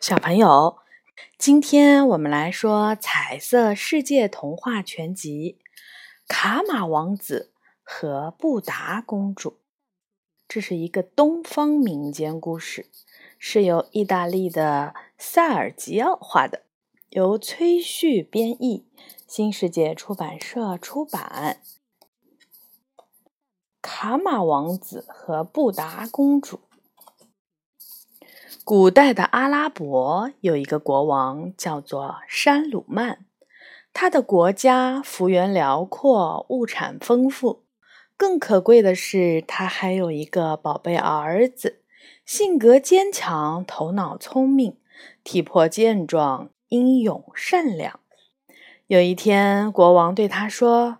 小朋友，今天我们来说《彩色世界童话全集》《卡马王子和布达公主》。这是一个东方民间故事，是由意大利的塞尔吉奥画的，由崔旭编译，新世界出版社出版。卡马王子和布达公主。古代的阿拉伯有一个国王，叫做山鲁曼。他的国家幅员辽阔，物产丰富。更可贵的是，他还有一个宝贝儿子，性格坚强，头脑聪明，体魄健壮，英勇善良。有一天，国王对他说：“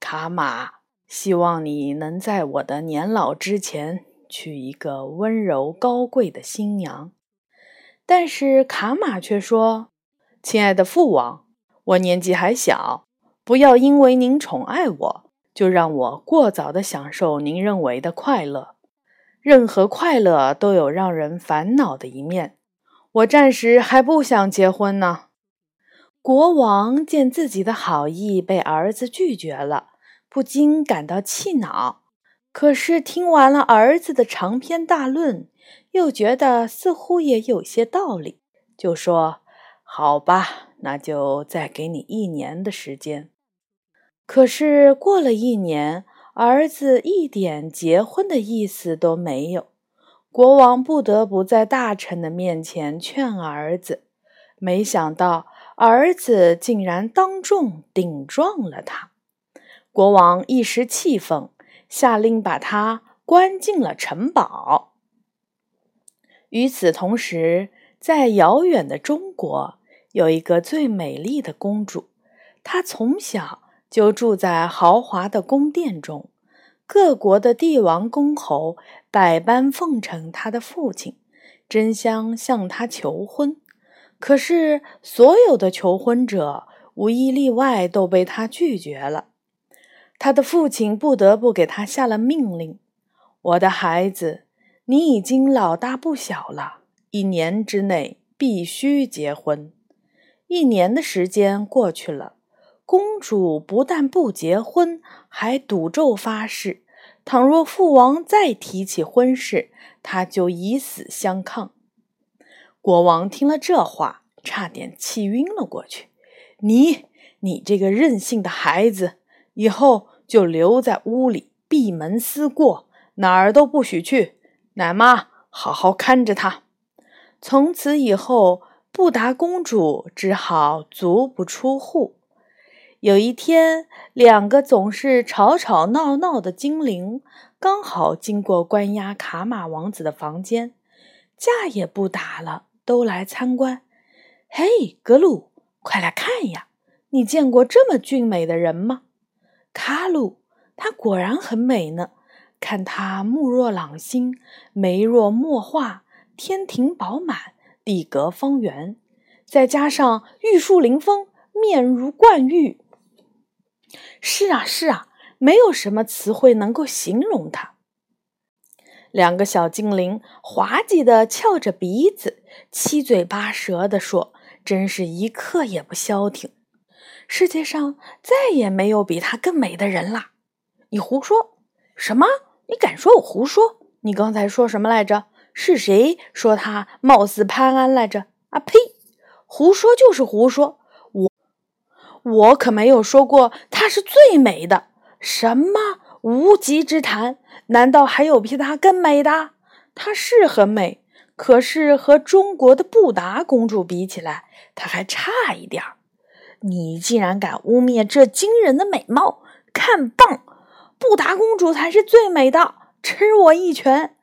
卡玛，希望你能在我的年老之前。”娶一个温柔高贵的新娘，但是卡玛却说：“亲爱的父王，我年纪还小，不要因为您宠爱我，就让我过早的享受您认为的快乐。任何快乐都有让人烦恼的一面，我暂时还不想结婚呢。”国王见自己的好意被儿子拒绝了，不禁感到气恼。可是听完了儿子的长篇大论，又觉得似乎也有些道理，就说：“好吧，那就再给你一年的时间。”可是过了一年，儿子一点结婚的意思都没有。国王不得不在大臣的面前劝儿子，没想到儿子竟然当众顶撞了他。国王一时气愤。下令把他关进了城堡。与此同时，在遥远的中国，有一个最美丽的公主。她从小就住在豪华的宫殿中，各国的帝王公侯百般奉承她的父亲，争相向她求婚。可是，所有的求婚者无一例外都被她拒绝了。他的父亲不得不给他下了命令：“我的孩子，你已经老大不小了，一年之内必须结婚。”一年的时间过去了，公主不但不结婚，还赌咒发誓：倘若父王再提起婚事，她就以死相抗。国王听了这话，差点气晕了过去：“你，你这个任性的孩子！”以后就留在屋里闭门思过，哪儿都不许去。奶妈好好看着他。从此以后，布达公主只好足不出户。有一天，两个总是吵吵闹闹的精灵刚好经过关押卡马王子的房间，架也不打了，都来参观。嘿，格鲁，快来看呀！你见过这么俊美的人吗？卡鲁，她果然很美呢。看她目若朗星，眉若墨画，天庭饱满，地阁方圆，再加上玉树临风，面如冠玉。是啊，是啊，没有什么词汇能够形容她。两个小精灵滑稽的翘着鼻子，七嘴八舌的说：“真是一刻也不消停。”世界上再也没有比她更美的人啦！你胡说什么？你敢说我胡说？你刚才说什么来着？是谁说她貌似潘安来着？啊呸！胡说就是胡说！我我可没有说过她是最美的。什么无稽之谈？难道还有比她更美的？她是很美，可是和中国的布达公主比起来，她还差一点儿。你竟然敢污蔑这惊人的美貌！看棒，布达公主才是最美的！吃我一拳！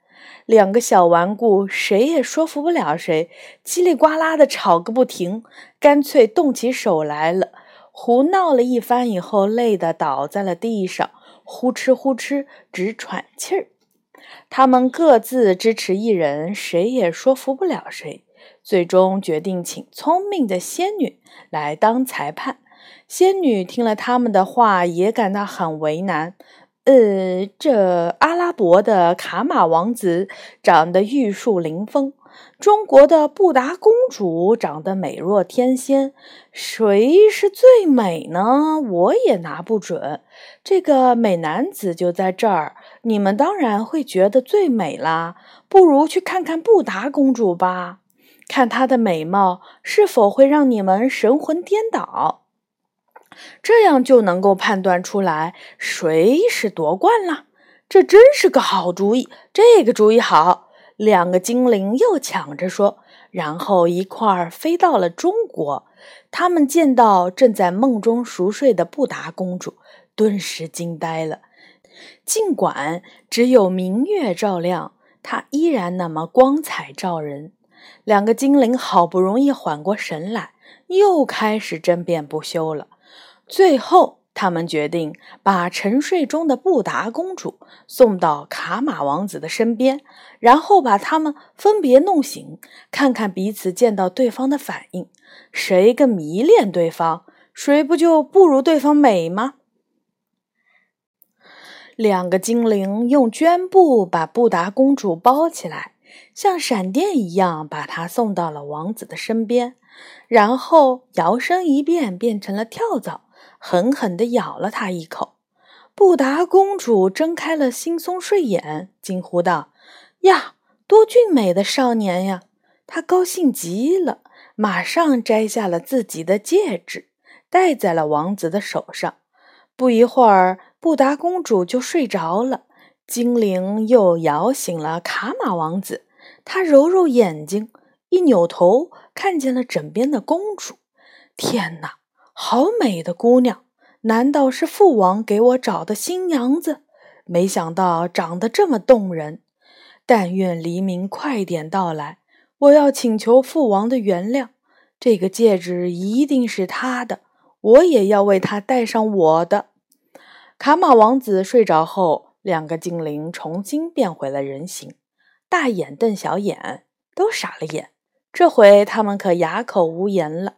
两个小顽固谁也说服不了谁，叽里呱啦的吵个不停，干脆动起手来了。胡闹了一番以后，累得倒在了地上，呼哧呼哧直喘气儿。他们各自支持一人，谁也说服不了谁。最终决定请聪明的仙女来当裁判。仙女听了他们的话，也感到很为难。呃，这阿拉伯的卡马王子长得玉树临风，中国的布达公主长得美若天仙，谁是最美呢？我也拿不准。这个美男子就在这儿，你们当然会觉得最美啦。不如去看看布达公主吧，看她的美貌是否会让你们神魂颠倒。这样就能够判断出来谁是夺冠了。这真是个好主意，这个主意好。两个精灵又抢着说，然后一块儿飞到了中国。他们见到正在梦中熟睡的布达公主，顿时惊呆了。尽管只有明月照亮，她依然那么光彩照人。两个精灵好不容易缓过神来，又开始争辩不休了。最后。他们决定把沉睡中的布达公主送到卡马王子的身边，然后把他们分别弄醒，看看彼此见到对方的反应。谁更迷恋对方，谁不就不如对方美吗？两个精灵用绢布把布达公主包起来，像闪电一样把她送到了王子的身边，然后摇身一变，变成了跳蚤。狠狠地咬了他一口，布达公主睁开了惺忪睡眼，惊呼道：“呀，多俊美的少年呀！”她高兴极了，马上摘下了自己的戒指，戴在了王子的手上。不一会儿，布达公主就睡着了。精灵又摇醒了卡马王子，他揉揉眼睛，一扭头，看见了枕边的公主。天哪！好美的姑娘，难道是父王给我找的新娘子？没想到长得这么动人。但愿黎明快点到来，我要请求父王的原谅。这个戒指一定是他的，我也要为他戴上我的。卡马王子睡着后，两个精灵重新变回了人形，大眼瞪小眼，都傻了眼。这回他们可哑口无言了。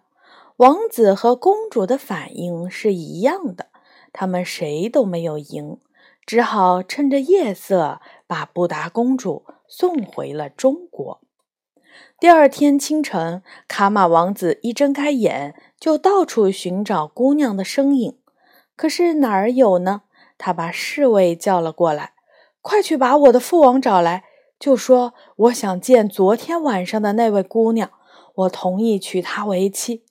王子和公主的反应是一样的，他们谁都没有赢，只好趁着夜色把布达公主送回了中国。第二天清晨，卡马王子一睁开眼，就到处寻找姑娘的身影，可是哪儿有呢？他把侍卫叫了过来：“快去把我的父王找来，就说我想见昨天晚上的那位姑娘，我同意娶她为妻。”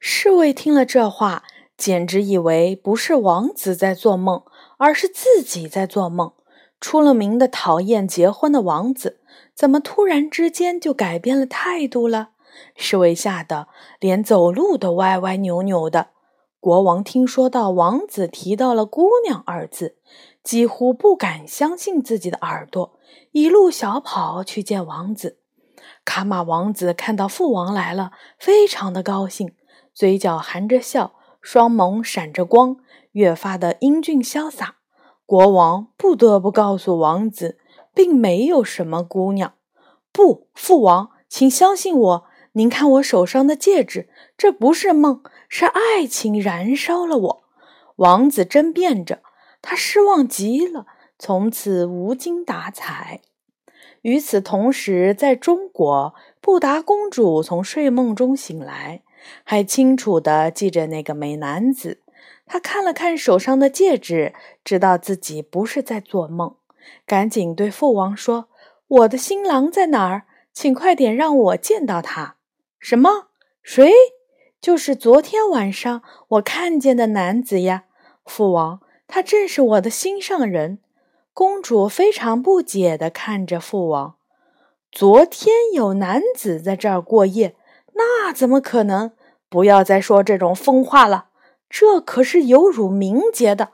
侍卫听了这话，简直以为不是王子在做梦，而是自己在做梦。出了名的讨厌结婚的王子，怎么突然之间就改变了态度了？侍卫吓得连走路都歪歪扭扭的。国王听说到王子提到了“姑娘”二字，几乎不敢相信自己的耳朵，一路小跑去见王子。卡马王子看到父王来了，非常的高兴。嘴角含着笑，双眸闪着光，越发的英俊潇洒。国王不得不告诉王子，并没有什么姑娘。不，父王，请相信我。您看我手上的戒指，这不是梦，是爱情燃烧了我。王子争辩着，他失望极了，从此无精打采。与此同时，在中国，布达公主从睡梦中醒来。还清楚地记着那个美男子，他看了看手上的戒指，知道自己不是在做梦，赶紧对父王说：“我的新郎在哪儿？请快点让我见到他。”“什么？谁？就是昨天晚上我看见的男子呀，父王，他正是我的心上人。”公主非常不解地看着父王：“昨天有男子在这儿过夜？”那怎么可能？不要再说这种疯话了，这可是有辱名节的。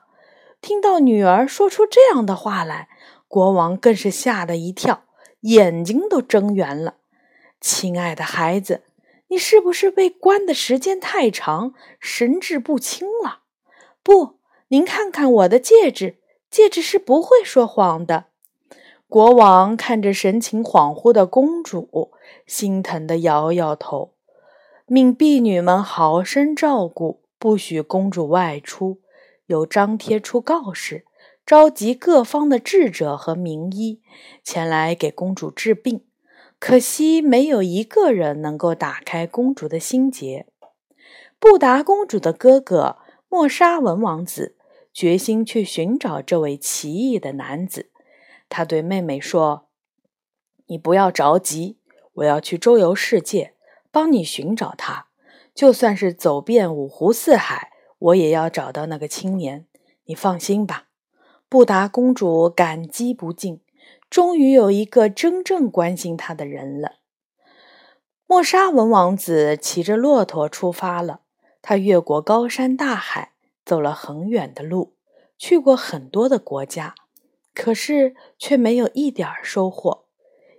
听到女儿说出这样的话来，国王更是吓得一跳，眼睛都睁圆了。亲爱的孩子，你是不是被关的时间太长，神志不清了？不，您看看我的戒指，戒指是不会说谎的。国王看着神情恍惚的公主，心疼的摇摇头。命婢女们好生照顾，不许公主外出。又张贴出告示，召集各方的智者和名医前来给公主治病。可惜没有一个人能够打开公主的心结。布达公主的哥哥莫沙文王子决心去寻找这位奇异的男子。他对妹妹说：“你不要着急，我要去周游世界，帮你寻找他。就算是走遍五湖四海，我也要找到那个青年。你放心吧。”布达公主感激不尽，终于有一个真正关心他的人了。莫沙文王子骑着骆驼出发了。他越过高山大海，走了很远的路，去过很多的国家，可是却没有一点收获。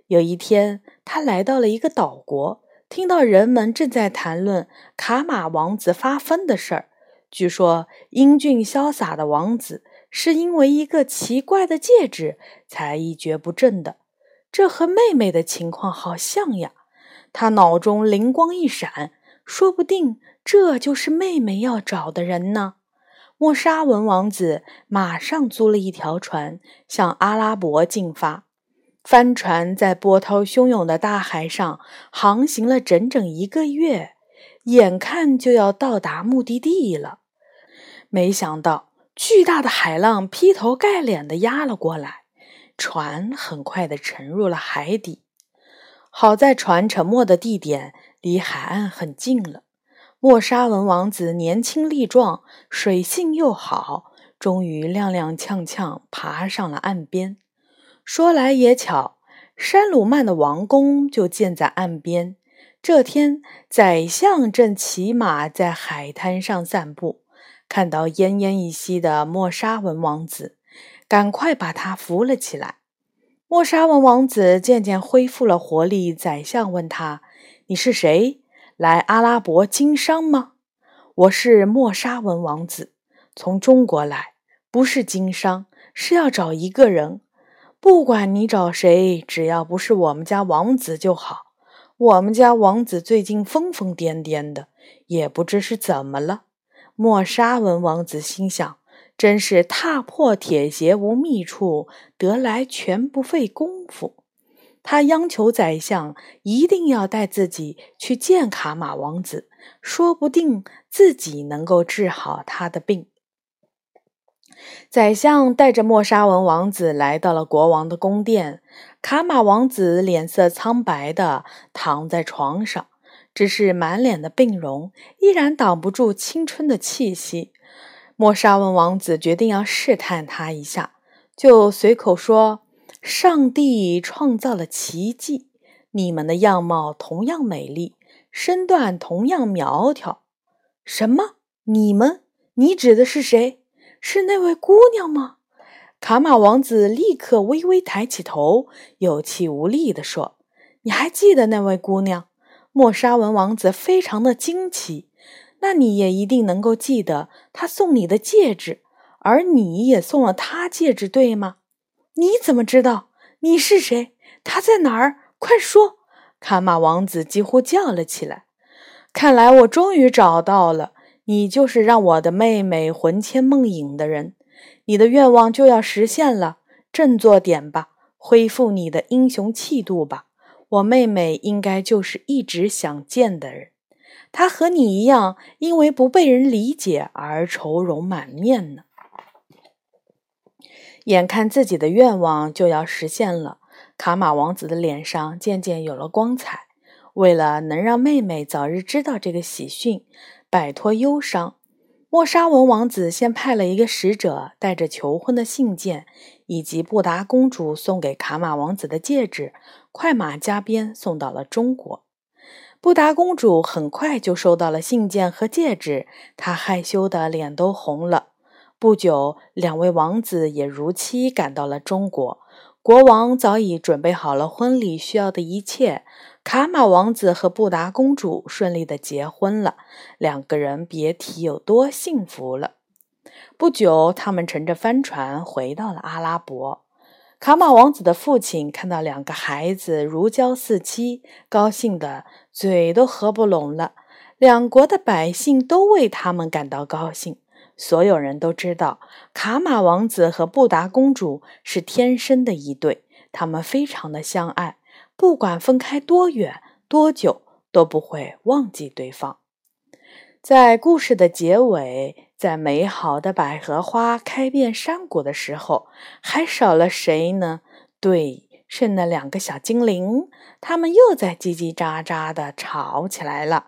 有一天，他来到了一个岛国，听到人们正在谈论卡马王子发疯的事儿。据说，英俊潇洒的王子是因为一个奇怪的戒指才一蹶不振的。这和妹妹的情况好像呀！他脑中灵光一闪，说不定。这就是妹妹要找的人呢。莫沙文王子马上租了一条船，向阿拉伯进发。帆船在波涛汹涌的大海上航行了整整一个月，眼看就要到达目的地了。没想到，巨大的海浪劈头盖脸的压了过来，船很快的沉入了海底。好在船沉没的地点离海岸很近了。莫沙文王子年轻力壮，水性又好，终于踉踉跄跄爬上了岸边。说来也巧，山鲁曼的王宫就建在岸边。这天，宰相正骑马在海滩上散步，看到奄奄一息的莫沙文王子，赶快把他扶了起来。莫沙文王子渐渐恢复了活力。宰相问他：“你是谁？”来阿拉伯经商吗？我是莫沙文王子，从中国来，不是经商，是要找一个人。不管你找谁，只要不是我们家王子就好。我们家王子最近疯疯癫癫的，也不知是怎么了。莫沙文王子心想：真是踏破铁鞋无觅处，得来全不费工夫。他央求宰相一定要带自己去见卡马王子，说不定自己能够治好他的病。宰相带着莫沙文王子来到了国王的宫殿，卡马王子脸色苍白的躺在床上，只是满脸的病容依然挡不住青春的气息。莫沙文王子决定要试探他一下，就随口说。上帝创造了奇迹，你们的样貌同样美丽，身段同样苗条。什么？你们？你指的是谁？是那位姑娘吗？卡马王子立刻微微抬起头，有气无力地说：“你还记得那位姑娘？”莫沙文王子非常的惊奇。那你也一定能够记得他送你的戒指，而你也送了他戒指，对吗？你怎么知道？你是谁？他在哪儿？快说！卡马王子几乎叫了起来。看来我终于找到了，你就是让我的妹妹魂牵梦萦的人。你的愿望就要实现了，振作点吧，恢复你的英雄气度吧。我妹妹应该就是一直想见的人。她和你一样，因为不被人理解而愁容满面呢。眼看自己的愿望就要实现了，卡马王子的脸上渐渐有了光彩。为了能让妹妹早日知道这个喜讯，摆脱忧伤，莫沙文王子先派了一个使者，带着求婚的信件以及布达公主送给卡马王子的戒指，快马加鞭送到了中国。布达公主很快就收到了信件和戒指，她害羞的脸都红了。不久，两位王子也如期赶到了中国。国王早已准备好了婚礼需要的一切，卡马王子和布达公主顺利的结婚了。两个人别提有多幸福了。不久，他们乘着帆船回到了阿拉伯。卡马王子的父亲看到两个孩子如胶似漆，高兴的嘴都合不拢了。两国的百姓都为他们感到高兴。所有人都知道，卡马王子和布达公主是天生的一对，他们非常的相爱。不管分开多远多久，都不会忘记对方。在故事的结尾，在美好的百合花开遍山谷的时候，还少了谁呢？对，是那两个小精灵，他们又在叽叽喳喳的吵起来了。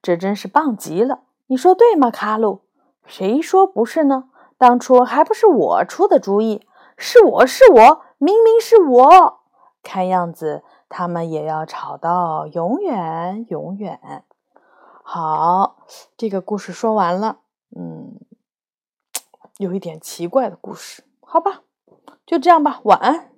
这真是棒极了！你说对吗，卡鲁？谁说不是呢？当初还不是我出的主意？是我是我，明明是我！看样子他们也要吵到永远永远。好，这个故事说完了。嗯，有一点奇怪的故事，好吧，就这样吧，晚安。